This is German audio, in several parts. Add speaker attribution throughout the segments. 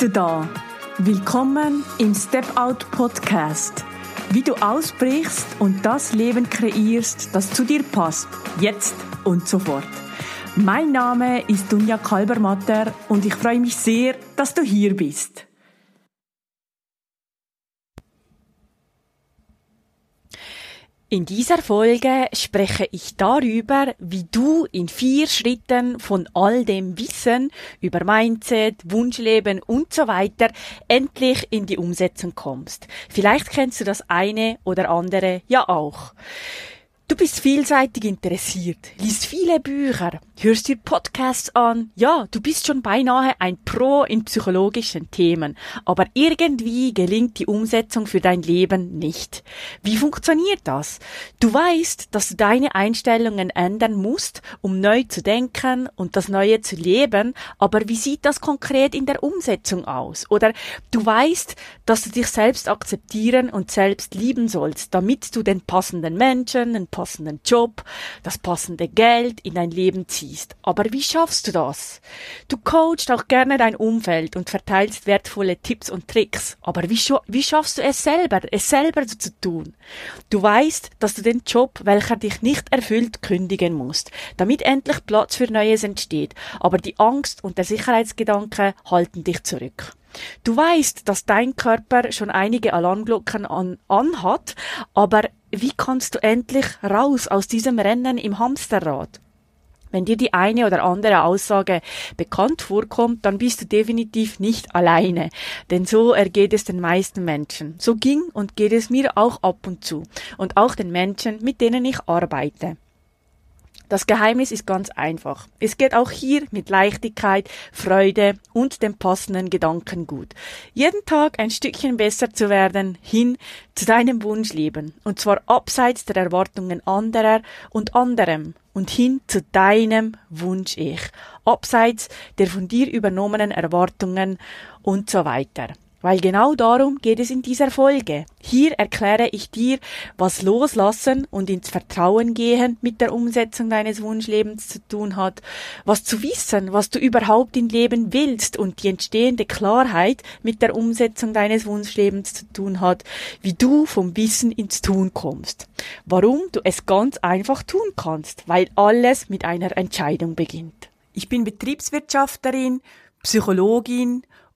Speaker 1: du da. Willkommen im Step Out Podcast. Wie du ausbrichst und das Leben kreierst, das zu dir passt, jetzt und sofort. Mein Name ist Dunja Kalbermatter und ich freue mich sehr, dass du hier bist. In dieser Folge spreche ich darüber, wie du in vier Schritten von all dem Wissen über Mindset, Wunschleben und so weiter endlich in die Umsetzung kommst. Vielleicht kennst du das eine oder andere ja auch. Du bist vielseitig interessiert, liest viele Bücher, hörst dir Podcasts an. Ja, du bist schon beinahe ein Pro in psychologischen Themen, aber irgendwie gelingt die Umsetzung für dein Leben nicht. Wie funktioniert das? Du weißt, dass du deine Einstellungen ändern musst, um neu zu denken und das Neue zu leben, aber wie sieht das konkret in der Umsetzung aus? Oder du weißt, dass du dich selbst akzeptieren und selbst lieben sollst, damit du den passenden Menschen, den passenden Job, das passende Geld in dein Leben ziehst. Aber wie schaffst du das? Du coachst auch gerne dein Umfeld und verteilst wertvolle Tipps und Tricks. Aber wie, wie schaffst du es selber, es selber zu tun? Du weißt, dass du den Job, welcher dich nicht erfüllt, kündigen musst, damit endlich Platz für Neues entsteht. Aber die Angst und der Sicherheitsgedanke halten dich zurück. Du weißt, dass dein Körper schon einige Alarmglocken an, anhat, aber wie kannst du endlich raus aus diesem Rennen im Hamsterrad? Wenn dir die eine oder andere Aussage bekannt vorkommt, dann bist du definitiv nicht alleine. Denn so ergeht es den meisten Menschen. So ging und geht es mir auch ab und zu. Und auch den Menschen, mit denen ich arbeite. Das Geheimnis ist ganz einfach. Es geht auch hier mit Leichtigkeit, Freude und dem passenden Gedanken gut. Jeden Tag ein Stückchen besser zu werden, hin zu deinem Wunschleben. Und zwar abseits der Erwartungen anderer und anderem und hin zu deinem Wunsch-Ich. Abseits der von dir übernommenen Erwartungen und so weiter. Weil genau darum geht es in dieser Folge. Hier erkläre ich dir, was Loslassen und ins Vertrauen gehen mit der Umsetzung deines Wunschlebens zu tun hat, was zu wissen, was du überhaupt im Leben willst und die entstehende Klarheit mit der Umsetzung deines Wunschlebens zu tun hat, wie du vom Wissen ins Tun kommst. Warum du es ganz einfach tun kannst, weil alles mit einer Entscheidung beginnt. Ich bin Betriebswirtschafterin, Psychologin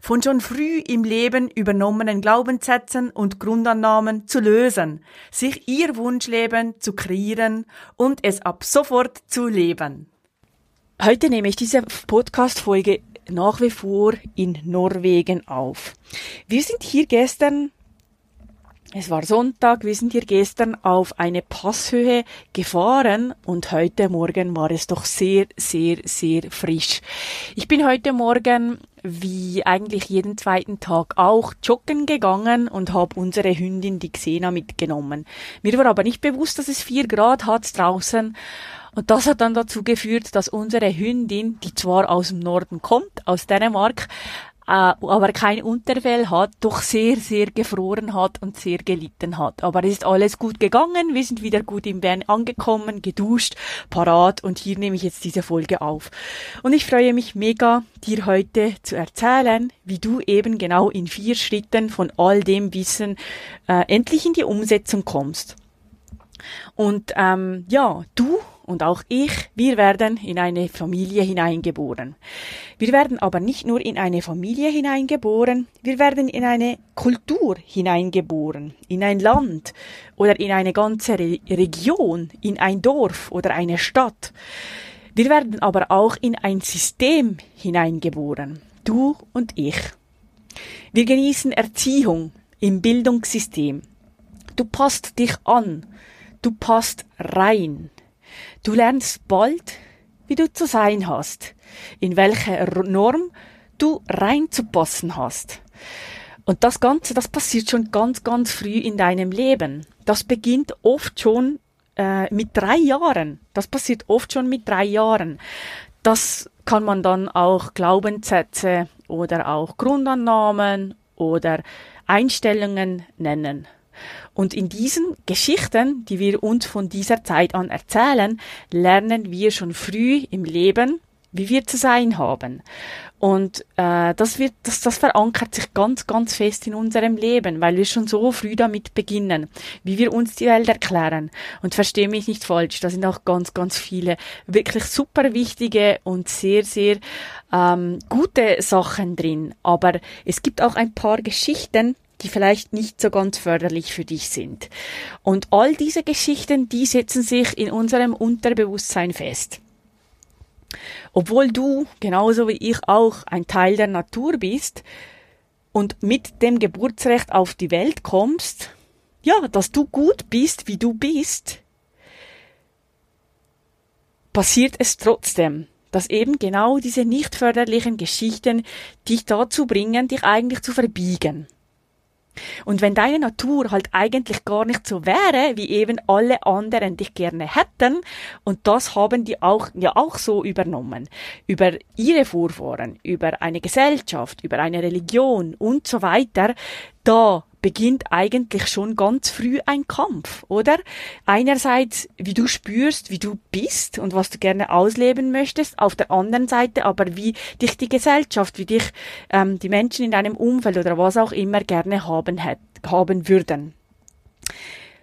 Speaker 1: von schon früh im Leben übernommenen Glaubenssätzen und Grundannahmen zu lösen, sich ihr Wunschleben zu kreieren und es ab sofort zu leben. Heute nehme ich diese Podcast-Folge nach wie vor in Norwegen auf. Wir sind hier gestern es war Sonntag, wir sind hier gestern auf eine Passhöhe gefahren und heute Morgen war es doch sehr, sehr, sehr frisch. Ich bin heute Morgen wie eigentlich jeden zweiten Tag auch joggen gegangen und habe unsere Hündin, die Xena, mitgenommen. Mir war aber nicht bewusst, dass es vier Grad hat draußen. Und das hat dann dazu geführt, dass unsere Hündin, die zwar aus dem Norden kommt, aus Dänemark, aber kein Unterfell hat, doch sehr, sehr gefroren hat und sehr gelitten hat. Aber es ist alles gut gegangen, wir sind wieder gut in Bern angekommen, geduscht, parat und hier nehme ich jetzt diese Folge auf. Und ich freue mich mega, dir heute zu erzählen, wie du eben genau in vier Schritten von all dem Wissen äh, endlich in die Umsetzung kommst. Und ähm, ja, du und auch ich, wir werden in eine Familie hineingeboren. Wir werden aber nicht nur in eine Familie hineingeboren, wir werden in eine Kultur hineingeboren, in ein Land oder in eine ganze Re Region, in ein Dorf oder eine Stadt. Wir werden aber auch in ein System hineingeboren, du und ich. Wir genießen Erziehung im Bildungssystem. Du passt dich an, du passt rein. Du lernst bald, wie du zu sein hast, in welche Norm du reinzupassen hast. Und das Ganze, das passiert schon ganz, ganz früh in deinem Leben. Das beginnt oft schon äh, mit drei Jahren. Das passiert oft schon mit drei Jahren. Das kann man dann auch Glaubenssätze oder auch Grundannahmen oder Einstellungen nennen. Und in diesen Geschichten, die wir uns von dieser Zeit an erzählen, lernen wir schon früh im Leben, wie wir zu sein haben. Und äh, das wird, das, das verankert sich ganz, ganz fest in unserem Leben, weil wir schon so früh damit beginnen, wie wir uns die Welt erklären. Und verstehe mich nicht falsch, da sind auch ganz, ganz viele wirklich super wichtige und sehr, sehr ähm, gute Sachen drin. Aber es gibt auch ein paar Geschichten, die vielleicht nicht so ganz förderlich für dich sind. Und all diese Geschichten, die setzen sich in unserem Unterbewusstsein fest. Obwohl du, genauso wie ich auch, ein Teil der Natur bist und mit dem Geburtsrecht auf die Welt kommst, ja, dass du gut bist, wie du bist, passiert es trotzdem, dass eben genau diese nicht förderlichen Geschichten dich dazu bringen, dich eigentlich zu verbiegen. Und wenn deine Natur halt eigentlich gar nicht so wäre, wie eben alle anderen dich gerne hätten, und das haben die auch, ja auch so übernommen, über ihre Vorfahren, über eine Gesellschaft, über eine Religion und so weiter, da beginnt eigentlich schon ganz früh ein Kampf, oder? Einerseits, wie du spürst, wie du bist und was du gerne ausleben möchtest, auf der anderen Seite aber, wie dich die Gesellschaft, wie dich ähm, die Menschen in deinem Umfeld oder was auch immer gerne haben, hätt, haben würden.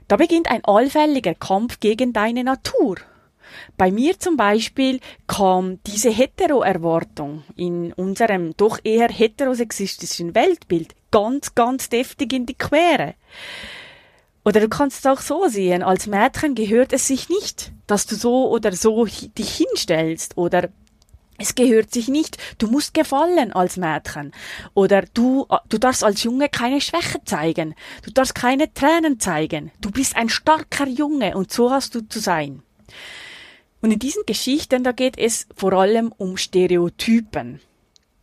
Speaker 1: Da beginnt ein allfälliger Kampf gegen deine Natur. Bei mir zum Beispiel kam diese Hetero-Erwartung in unserem doch eher heterosexistischen Weltbild ganz, ganz deftig in die Quere. Oder du kannst es auch so sehen, als Mädchen gehört es sich nicht, dass du so oder so dich hinstellst oder es gehört sich nicht. Du musst gefallen als Mädchen. Oder du, du darfst als Junge keine Schwäche zeigen. Du darfst keine Tränen zeigen. Du bist ein starker Junge und so hast du zu sein. Und in diesen Geschichten, da geht es vor allem um Stereotypen.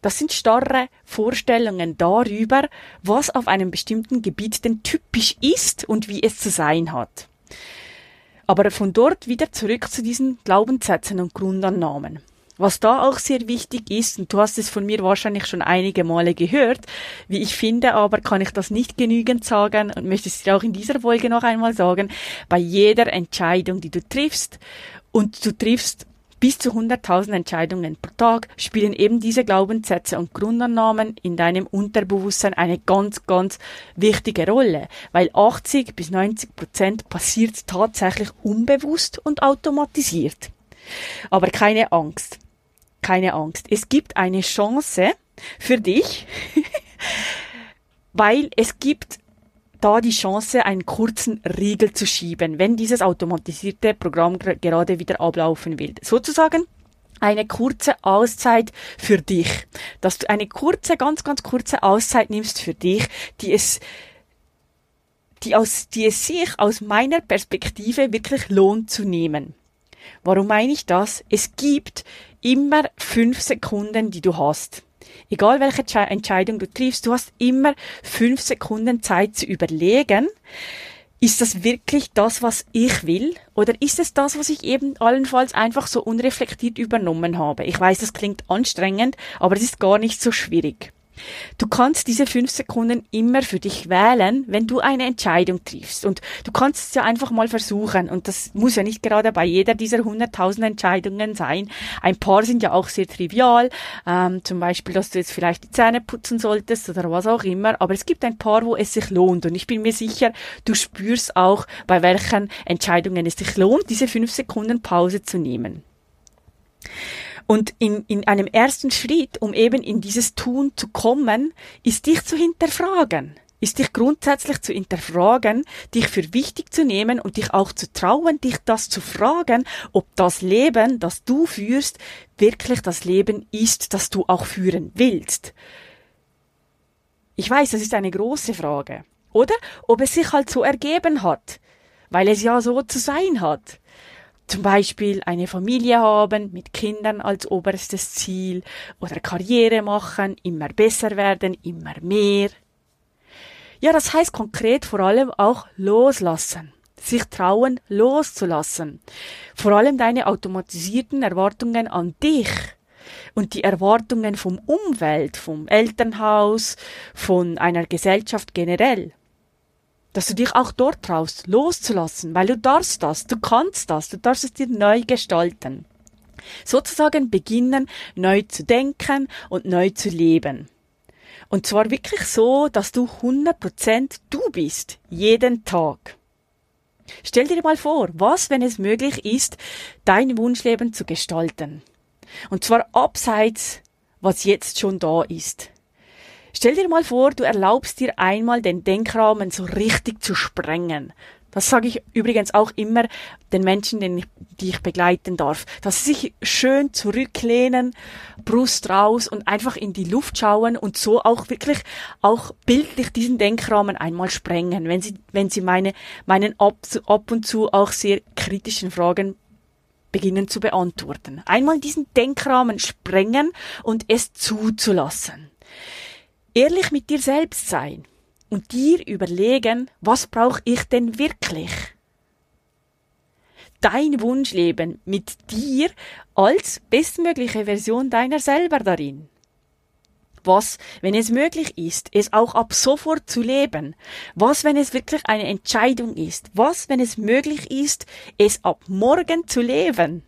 Speaker 1: Das sind starre Vorstellungen darüber, was auf einem bestimmten Gebiet denn typisch ist und wie es zu sein hat. Aber von dort wieder zurück zu diesen Glaubenssätzen und Grundannahmen. Was da auch sehr wichtig ist, und du hast es von mir wahrscheinlich schon einige Male gehört, wie ich finde, aber kann ich das nicht genügend sagen und möchte es dir auch in dieser Folge noch einmal sagen, bei jeder Entscheidung, die du triffst, und du triffst bis zu 100.000 Entscheidungen pro Tag spielen eben diese Glaubenssätze und Grundannahmen in deinem Unterbewusstsein eine ganz, ganz wichtige Rolle, weil 80 bis 90 Prozent passiert tatsächlich unbewusst und automatisiert. Aber keine Angst, keine Angst. Es gibt eine Chance für dich, weil es gibt da die Chance, einen kurzen Riegel zu schieben, wenn dieses automatisierte Programm gerade wieder ablaufen will. Sozusagen eine kurze Auszeit für dich. Dass du eine kurze, ganz, ganz kurze Auszeit nimmst für dich, die es die, aus, die es sich aus meiner Perspektive wirklich lohnt zu nehmen. Warum meine ich das? Es gibt immer fünf Sekunden, die du hast. Egal welche Entscheidung du triffst, du hast immer fünf Sekunden Zeit zu überlegen, ist das wirklich das, was ich will? Oder ist es das, was ich eben allenfalls einfach so unreflektiert übernommen habe? Ich weiß, das klingt anstrengend, aber es ist gar nicht so schwierig. Du kannst diese fünf Sekunden immer für dich wählen, wenn du eine Entscheidung triffst. Und du kannst es ja einfach mal versuchen. Und das muss ja nicht gerade bei jeder dieser hunderttausend Entscheidungen sein. Ein paar sind ja auch sehr trivial. Ähm, zum Beispiel, dass du jetzt vielleicht die Zähne putzen solltest oder was auch immer. Aber es gibt ein paar, wo es sich lohnt. Und ich bin mir sicher, du spürst auch, bei welchen Entscheidungen es sich lohnt, diese fünf Sekunden Pause zu nehmen. Und in, in einem ersten Schritt, um eben in dieses Tun zu kommen, ist dich zu hinterfragen ist dich grundsätzlich zu hinterfragen, dich für wichtig zu nehmen und dich auch zu trauen, dich das zu fragen, ob das Leben, das du führst, wirklich das Leben ist, das du auch führen willst. Ich weiß, das ist eine große Frage. Oder ob es sich halt so ergeben hat, weil es ja so zu sein hat zum Beispiel eine Familie haben mit Kindern als oberstes Ziel oder Karriere machen, immer besser werden, immer mehr. Ja, das heißt konkret vor allem auch loslassen. Sich trauen, loszulassen. Vor allem deine automatisierten Erwartungen an dich und die Erwartungen vom Umwelt, vom Elternhaus, von einer Gesellschaft generell. Dass du dich auch dort traust, loszulassen, weil du darfst das, du kannst das, du darfst es dir neu gestalten. Sozusagen beginnen, neu zu denken und neu zu leben. Und zwar wirklich so, dass du 100% du bist, jeden Tag. Stell dir mal vor, was, wenn es möglich ist, dein Wunschleben zu gestalten. Und zwar abseits, was jetzt schon da ist. Stell dir mal vor, du erlaubst dir einmal den Denkrahmen so richtig zu sprengen. Das sage ich übrigens auch immer den Menschen, den ich, die ich begleiten darf, dass sie sich schön zurücklehnen, Brust raus und einfach in die Luft schauen und so auch wirklich auch bildlich diesen Denkrahmen einmal sprengen, wenn sie, wenn sie meine, meinen ab, ab und zu auch sehr kritischen Fragen beginnen zu beantworten. Einmal diesen Denkrahmen sprengen und es zuzulassen. Ehrlich mit dir selbst sein und dir überlegen, was brauche ich denn wirklich? Dein Wunschleben mit dir als bestmögliche Version deiner selber darin. Was, wenn es möglich ist, es auch ab sofort zu leben? Was, wenn es wirklich eine Entscheidung ist? Was, wenn es möglich ist, es ab morgen zu leben?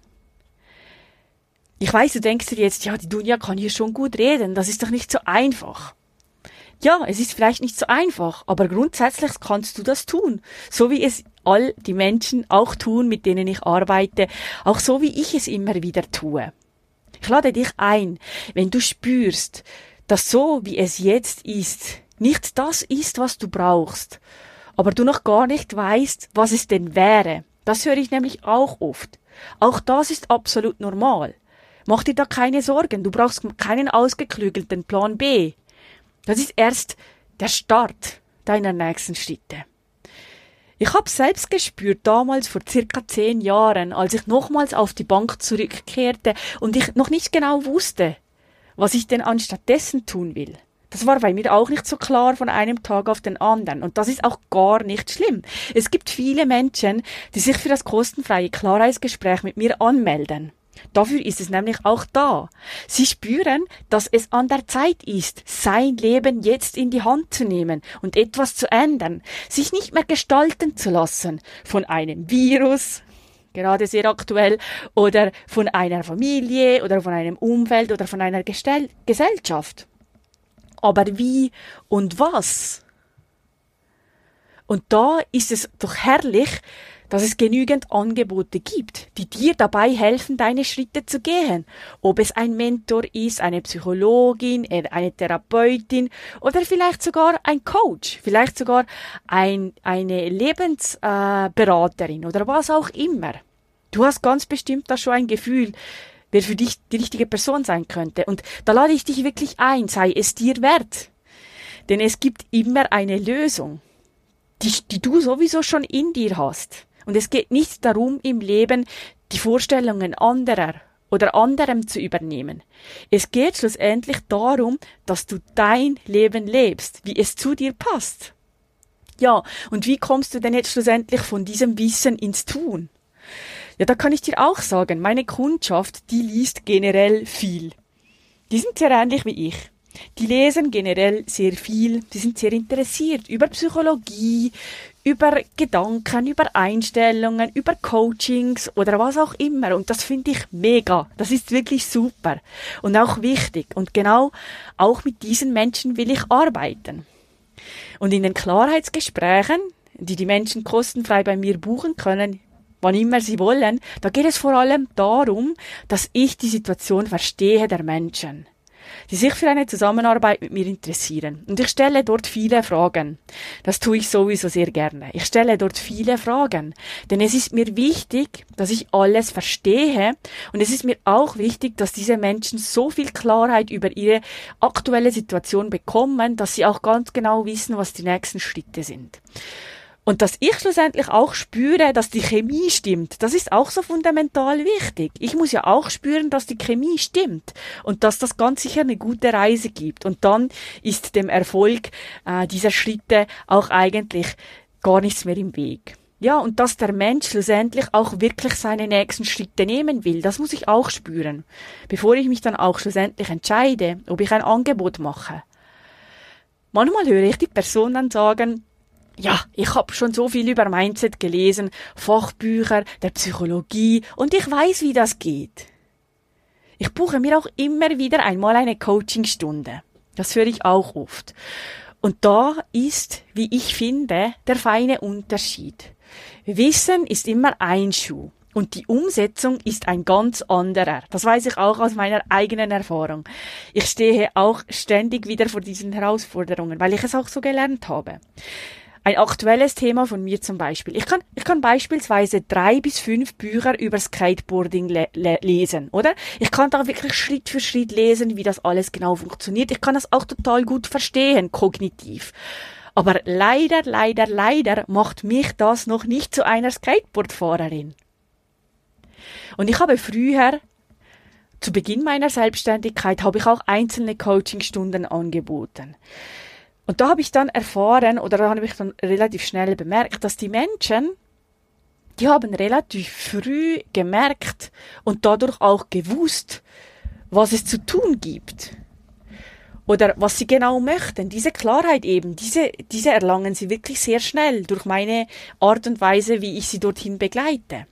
Speaker 1: Ich weiß, du denkst dir jetzt, ja, die Dunja kann hier schon gut reden, das ist doch nicht so einfach. Ja, es ist vielleicht nicht so einfach, aber grundsätzlich kannst du das tun. So wie es all die Menschen auch tun, mit denen ich arbeite, auch so wie ich es immer wieder tue. Ich lade dich ein, wenn du spürst, dass so wie es jetzt ist, nicht das ist, was du brauchst, aber du noch gar nicht weißt, was es denn wäre. Das höre ich nämlich auch oft. Auch das ist absolut normal. Mach dir da keine Sorgen, du brauchst keinen ausgeklügelten Plan B. Das ist erst der Start deiner nächsten Schritte. Ich habe selbst gespürt, damals vor circa zehn Jahren, als ich nochmals auf die Bank zurückkehrte und ich noch nicht genau wusste, was ich denn anstattdessen tun will. Das war bei mir auch nicht so klar von einem Tag auf den anderen. Und das ist auch gar nicht schlimm. Es gibt viele Menschen, die sich für das kostenfreie Klarheitsgespräch mit mir anmelden. Dafür ist es nämlich auch da. Sie spüren, dass es an der Zeit ist, sein Leben jetzt in die Hand zu nehmen und etwas zu ändern, sich nicht mehr gestalten zu lassen von einem Virus, gerade sehr aktuell, oder von einer Familie oder von einem Umfeld oder von einer Gestell Gesellschaft. Aber wie und was? Und da ist es doch herrlich, dass es genügend Angebote gibt, die dir dabei helfen, deine Schritte zu gehen. Ob es ein Mentor ist, eine Psychologin, eine Therapeutin oder vielleicht sogar ein Coach, vielleicht sogar ein, eine Lebensberaterin oder was auch immer. Du hast ganz bestimmt da schon ein Gefühl, wer für dich die richtige Person sein könnte. Und da lade ich dich wirklich ein, sei es dir wert. Denn es gibt immer eine Lösung, die, die du sowieso schon in dir hast. Und es geht nicht darum, im Leben die Vorstellungen anderer oder anderem zu übernehmen. Es geht schlussendlich darum, dass du dein Leben lebst, wie es zu dir passt. Ja, und wie kommst du denn jetzt schlussendlich von diesem Wissen ins Tun? Ja, da kann ich dir auch sagen, meine Kundschaft, die liest generell viel. Die sind sehr ähnlich wie ich. Die lesen generell sehr viel, die sind sehr interessiert über Psychologie, über Gedanken, über Einstellungen, über Coachings oder was auch immer. Und das finde ich mega. Das ist wirklich super und auch wichtig. Und genau auch mit diesen Menschen will ich arbeiten. Und in den Klarheitsgesprächen, die die Menschen kostenfrei bei mir buchen können, wann immer sie wollen, da geht es vor allem darum, dass ich die Situation verstehe der Menschen die sich für eine Zusammenarbeit mit mir interessieren. Und ich stelle dort viele Fragen. Das tue ich sowieso sehr gerne. Ich stelle dort viele Fragen. Denn es ist mir wichtig, dass ich alles verstehe. Und es ist mir auch wichtig, dass diese Menschen so viel Klarheit über ihre aktuelle Situation bekommen, dass sie auch ganz genau wissen, was die nächsten Schritte sind. Und dass ich schlussendlich auch spüre, dass die Chemie stimmt, das ist auch so fundamental wichtig. Ich muss ja auch spüren, dass die Chemie stimmt und dass das ganz sicher eine gute Reise gibt. Und dann ist dem Erfolg äh, dieser Schritte auch eigentlich gar nichts mehr im Weg. Ja, und dass der Mensch schlussendlich auch wirklich seine nächsten Schritte nehmen will, das muss ich auch spüren, bevor ich mich dann auch schlussendlich entscheide, ob ich ein Angebot mache. Manchmal höre ich die Person dann sagen, ja, ich habe schon so viel über Mindset gelesen, Fachbücher, der Psychologie und ich weiß, wie das geht. Ich buche mir auch immer wieder einmal eine Coachingstunde. Das höre ich auch oft. Und da ist, wie ich finde, der feine Unterschied. Wissen ist immer ein Schuh. Und die Umsetzung ist ein ganz anderer. Das weiß ich auch aus meiner eigenen Erfahrung. Ich stehe auch ständig wieder vor diesen Herausforderungen, weil ich es auch so gelernt habe. Ein aktuelles Thema von mir zum Beispiel. Ich kann, ich kann beispielsweise drei bis fünf Bücher über Skateboarding le le lesen, oder? Ich kann da wirklich Schritt für Schritt lesen, wie das alles genau funktioniert. Ich kann das auch total gut verstehen, kognitiv. Aber leider, leider, leider macht mich das noch nicht zu einer Skateboardfahrerin. Und ich habe früher zu Beginn meiner Selbstständigkeit habe ich auch einzelne Coachingstunden angeboten. Und da habe ich dann erfahren, oder da habe ich dann relativ schnell bemerkt, dass die Menschen, die haben relativ früh gemerkt und dadurch auch gewusst, was es zu tun gibt. Oder was sie genau möchten. Diese Klarheit eben, diese, diese erlangen sie wirklich sehr schnell durch meine Art und Weise, wie ich sie dorthin begleite.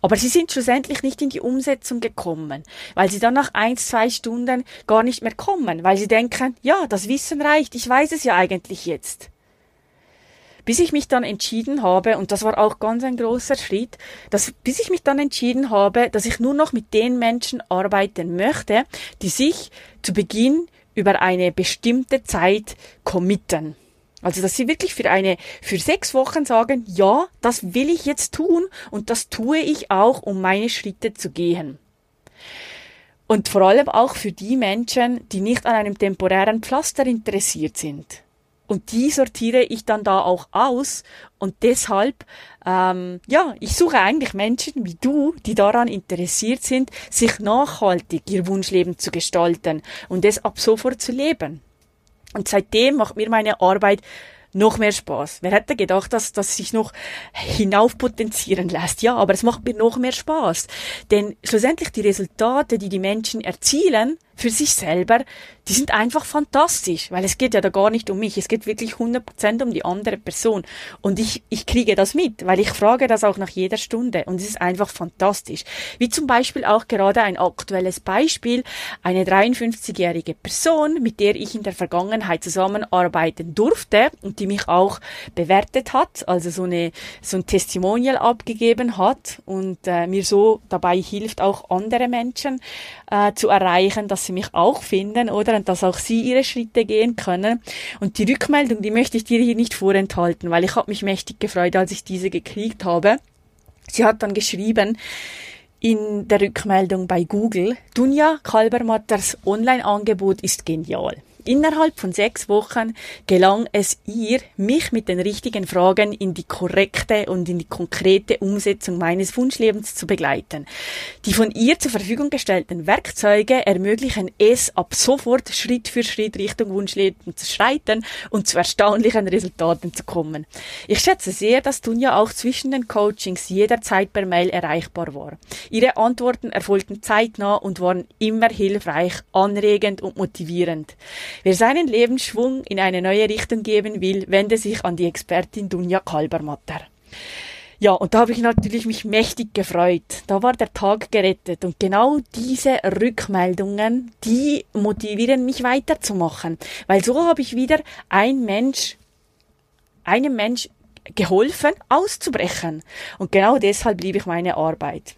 Speaker 1: Aber sie sind schlussendlich nicht in die Umsetzung gekommen, weil sie dann nach ein, zwei Stunden gar nicht mehr kommen, weil sie denken, ja, das Wissen reicht, ich weiß es ja eigentlich jetzt. Bis ich mich dann entschieden habe, und das war auch ganz ein großer Schritt, dass, bis ich mich dann entschieden habe, dass ich nur noch mit den Menschen arbeiten möchte, die sich zu Beginn über eine bestimmte Zeit committen. Also, dass sie wirklich für eine, für sechs Wochen sagen, ja, das will ich jetzt tun und das tue ich auch, um meine Schritte zu gehen. Und vor allem auch für die Menschen, die nicht an einem temporären Pflaster interessiert sind. Und die sortiere ich dann da auch aus. Und deshalb, ähm, ja, ich suche eigentlich Menschen wie du, die daran interessiert sind, sich nachhaltig ihr Wunschleben zu gestalten und es ab sofort zu leben. Und seitdem macht mir meine Arbeit noch mehr Spaß. Wer hätte gedacht, dass das sich noch hinaufpotenzieren lässt? Ja, aber es macht mir noch mehr Spaß. Denn schlussendlich die Resultate, die die Menschen erzielen, für sich selber, die sind einfach fantastisch, weil es geht ja da gar nicht um mich, es geht wirklich 100% um die andere Person. Und ich, ich kriege das mit, weil ich frage das auch nach jeder Stunde. Und es ist einfach fantastisch. Wie zum Beispiel auch gerade ein aktuelles Beispiel, eine 53-jährige Person, mit der ich in der Vergangenheit zusammenarbeiten durfte und die mich auch bewertet hat, also so eine, so ein Testimonial abgegeben hat und äh, mir so dabei hilft, auch andere Menschen äh, zu erreichen, dass sie mich auch finden, oder? Und dass auch sie ihre Schritte gehen können. Und die Rückmeldung, die möchte ich dir hier nicht vorenthalten, weil ich habe mich mächtig gefreut, als ich diese gekriegt habe. Sie hat dann geschrieben, in der Rückmeldung bei Google, Dunja Kalbermatters Online-Angebot ist genial. Innerhalb von sechs Wochen gelang es ihr, mich mit den richtigen Fragen in die korrekte und in die konkrete Umsetzung meines Wunschlebens zu begleiten. Die von ihr zur Verfügung gestellten Werkzeuge ermöglichen es, ab sofort Schritt für Schritt Richtung Wunschleben zu schreiten und zu erstaunlichen Resultaten zu kommen. Ich schätze sehr, dass Dunja auch zwischen den Coachings jederzeit per Mail erreichbar war. Ihre Antworten erfolgten zeitnah und waren immer hilfreich, anregend und motivierend. Wer seinen Lebensschwung in eine neue Richtung geben will, wende sich an die Expertin Dunja Kalbermatter. Ja, und da habe ich natürlich mich mächtig gefreut. Da war der Tag gerettet. Und genau diese Rückmeldungen, die motivieren mich weiterzumachen. Weil so habe ich wieder ein Mensch, einem Mensch geholfen, auszubrechen. Und genau deshalb liebe ich meine Arbeit.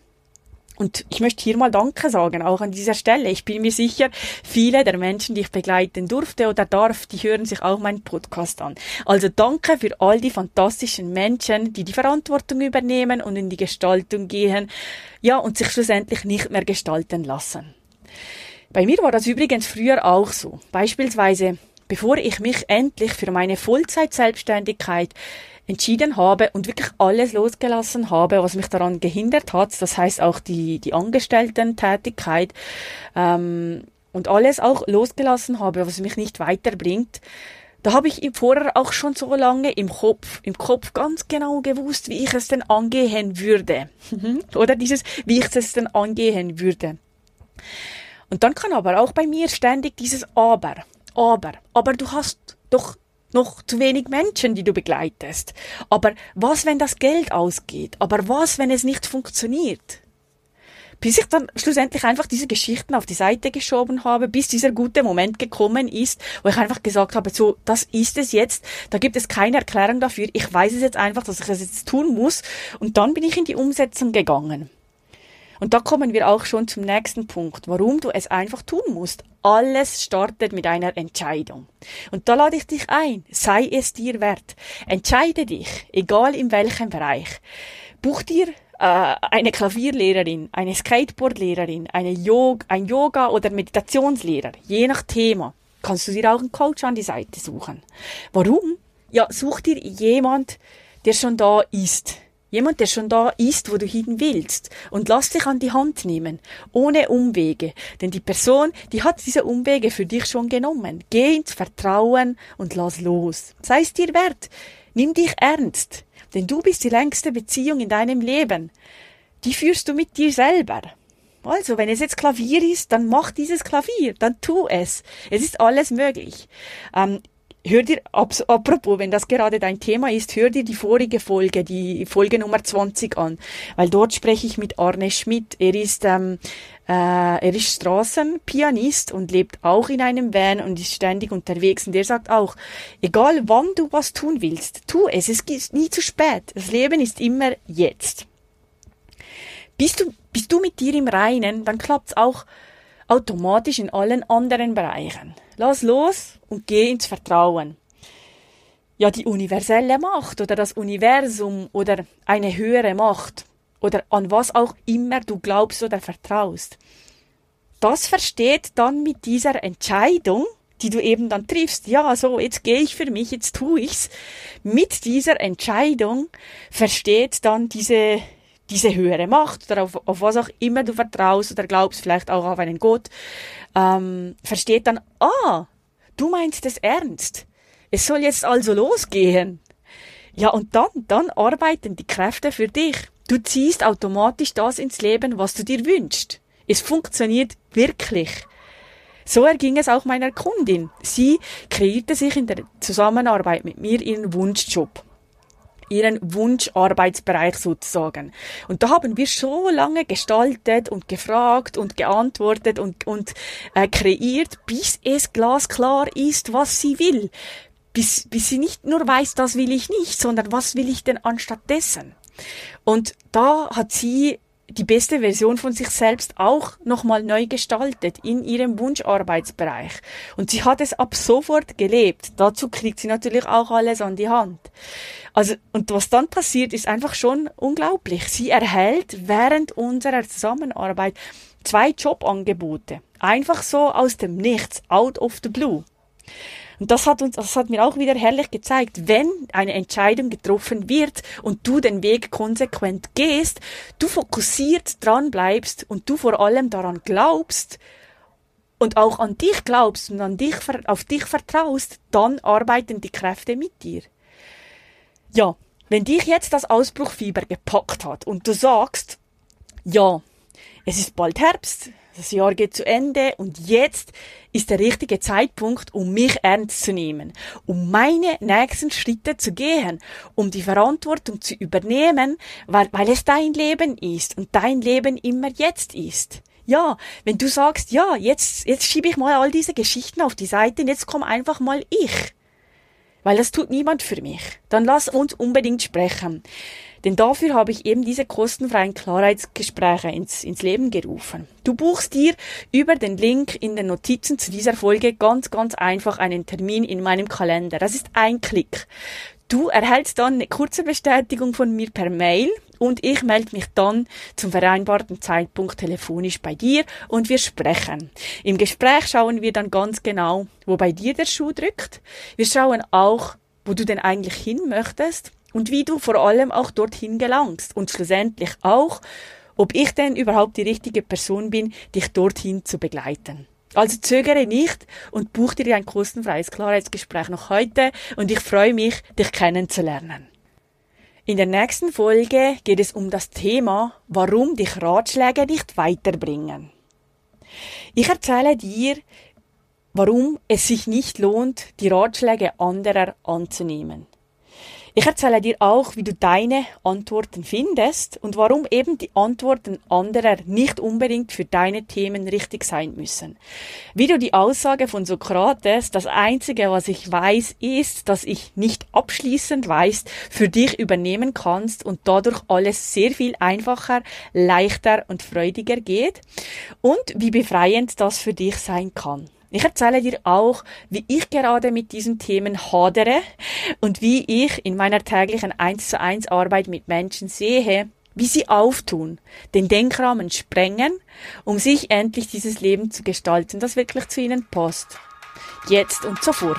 Speaker 1: Und ich möchte hier mal Danke sagen, auch an dieser Stelle. Ich bin mir sicher, viele der Menschen, die ich begleiten durfte oder darf, die hören sich auch meinen Podcast an. Also danke für all die fantastischen Menschen, die die Verantwortung übernehmen und in die Gestaltung gehen, ja, und sich schlussendlich nicht mehr gestalten lassen. Bei mir war das übrigens früher auch so. Beispielsweise bevor ich mich endlich für meine Vollzeit-Selbstständigkeit entschieden habe und wirklich alles losgelassen habe, was mich daran gehindert hat. Das heißt auch die, die Angestellten-Tätigkeit ähm, und alles auch losgelassen habe, was mich nicht weiterbringt. Da habe ich vorher auch schon so lange im Kopf, im Kopf ganz genau gewusst, wie ich es denn angehen würde. Oder dieses, wie ich es denn angehen würde. Und dann kann aber auch bei mir ständig dieses Aber, aber, aber du hast doch noch zu wenig Menschen, die du begleitest. Aber was, wenn das Geld ausgeht? Aber was, wenn es nicht funktioniert? Bis ich dann schlussendlich einfach diese Geschichten auf die Seite geschoben habe, bis dieser gute Moment gekommen ist, wo ich einfach gesagt habe, so, das ist es jetzt, da gibt es keine Erklärung dafür, ich weiß es jetzt einfach, dass ich es jetzt tun muss, und dann bin ich in die Umsetzung gegangen. Und da kommen wir auch schon zum nächsten Punkt, warum du es einfach tun musst. Alles startet mit einer Entscheidung. Und da lade ich dich ein, sei es dir wert. Entscheide dich, egal in welchem Bereich. Buch dir äh, eine Klavierlehrerin, eine Skateboardlehrerin, eine Yoga, ein Yoga- oder Meditationslehrer, je nach Thema. Kannst du dir auch einen Coach an die Seite suchen. Warum? Ja, such dir jemand, der schon da ist, Jemand, der schon da ist, wo du hin willst. Und lass dich an die Hand nehmen. Ohne Umwege. Denn die Person, die hat diese Umwege für dich schon genommen. Geh ins Vertrauen und lass los. Sei es dir wert. Nimm dich ernst. Denn du bist die längste Beziehung in deinem Leben. Die führst du mit dir selber. Also, wenn es jetzt Klavier ist, dann mach dieses Klavier, dann tu es. Es ist alles möglich. Ähm, hör dir, apropos, wenn das gerade dein Thema ist, hör dir die vorige Folge, die Folge Nummer 20 an, weil dort spreche ich mit Arne Schmidt. Er ist, ähm, äh, er ist Straßenpianist und lebt auch in einem Van und ist ständig unterwegs und der sagt auch, egal wann du was tun willst, tu es, es ist nie zu spät. Das Leben ist immer jetzt. Bist du, bist du mit dir im Reinen, dann klappt's auch automatisch in allen anderen Bereichen. Lass los und geh ins Vertrauen. Ja, die universelle Macht oder das Universum oder eine höhere Macht oder an was auch immer du glaubst oder vertraust. Das versteht dann mit dieser Entscheidung, die du eben dann triffst. Ja, so, jetzt gehe ich für mich, jetzt tue ich's. Mit dieser Entscheidung versteht dann diese diese höhere Macht oder auf, auf was auch immer du vertraust oder glaubst, vielleicht auch auf einen Gott, ähm, versteht dann, ah, du meinst es ernst. Es soll jetzt also losgehen. Ja, und dann, dann arbeiten die Kräfte für dich. Du ziehst automatisch das ins Leben, was du dir wünschst. Es funktioniert wirklich. So erging es auch meiner Kundin. Sie kreierte sich in der Zusammenarbeit mit mir ihren Wunschjob ihren Wunscharbeitsbereich sozusagen. Und da haben wir so lange gestaltet und gefragt und geantwortet und, und äh, kreiert, bis es glasklar ist, was sie will. Bis, bis sie nicht nur weiß, das will ich nicht, sondern was will ich denn anstattdessen? Und da hat sie die beste Version von sich selbst auch nochmal neu gestaltet in ihrem Wunscharbeitsbereich. Und sie hat es ab sofort gelebt. Dazu kriegt sie natürlich auch alles an die Hand. Also, und was dann passiert, ist einfach schon unglaublich. Sie erhält während unserer Zusammenarbeit zwei Jobangebote. Einfach so aus dem Nichts, out of the blue. Und das hat uns, das hat mir auch wieder herrlich gezeigt, wenn eine Entscheidung getroffen wird und du den Weg konsequent gehst, du fokussiert dran bleibst und du vor allem daran glaubst und auch an dich glaubst und an dich, auf dich vertraust, dann arbeiten die Kräfte mit dir. Ja, wenn dich jetzt das Ausbruchfieber gepackt hat und du sagst, ja, es ist bald Herbst, das Jahr geht zu Ende und jetzt ist der richtige Zeitpunkt, um mich ernst zu nehmen, um meine nächsten Schritte zu gehen, um die Verantwortung zu übernehmen, weil, weil es dein Leben ist und dein Leben immer jetzt ist. Ja, wenn du sagst, ja, jetzt, jetzt schiebe ich mal all diese Geschichten auf die Seite und jetzt komm einfach mal ich. Weil das tut niemand für mich. Dann lass uns unbedingt sprechen. Denn dafür habe ich eben diese kostenfreien Klarheitsgespräche ins, ins Leben gerufen. Du buchst dir über den Link in den Notizen zu dieser Folge ganz, ganz einfach einen Termin in meinem Kalender. Das ist ein Klick. Du erhältst dann eine kurze Bestätigung von mir per Mail und ich melde mich dann zum vereinbarten Zeitpunkt telefonisch bei dir und wir sprechen. Im Gespräch schauen wir dann ganz genau, wo bei dir der Schuh drückt. Wir schauen auch, wo du denn eigentlich hin möchtest und wie du vor allem auch dorthin gelangst und schlussendlich auch, ob ich denn überhaupt die richtige Person bin, dich dorthin zu begleiten. Also zögere nicht und buch dir ein kostenfreies Klarheitsgespräch noch heute und ich freue mich, dich kennenzulernen. In der nächsten Folge geht es um das Thema, warum dich Ratschläge nicht weiterbringen. Ich erzähle dir, warum es sich nicht lohnt, die Ratschläge anderer anzunehmen. Ich erzähle dir auch, wie du deine Antworten findest und warum eben die Antworten anderer nicht unbedingt für deine Themen richtig sein müssen. Wie du die Aussage von Sokrates, das Einzige, was ich weiß, ist, dass ich nicht abschließend weiß, für dich übernehmen kannst und dadurch alles sehr viel einfacher, leichter und freudiger geht und wie befreiend das für dich sein kann. Ich erzähle dir auch, wie ich gerade mit diesen Themen hadere und wie ich in meiner täglichen 1 zu 1 Arbeit mit Menschen sehe, wie sie auftun, den Denkrahmen sprengen, um sich endlich dieses Leben zu gestalten, das wirklich zu ihnen passt. Jetzt und sofort.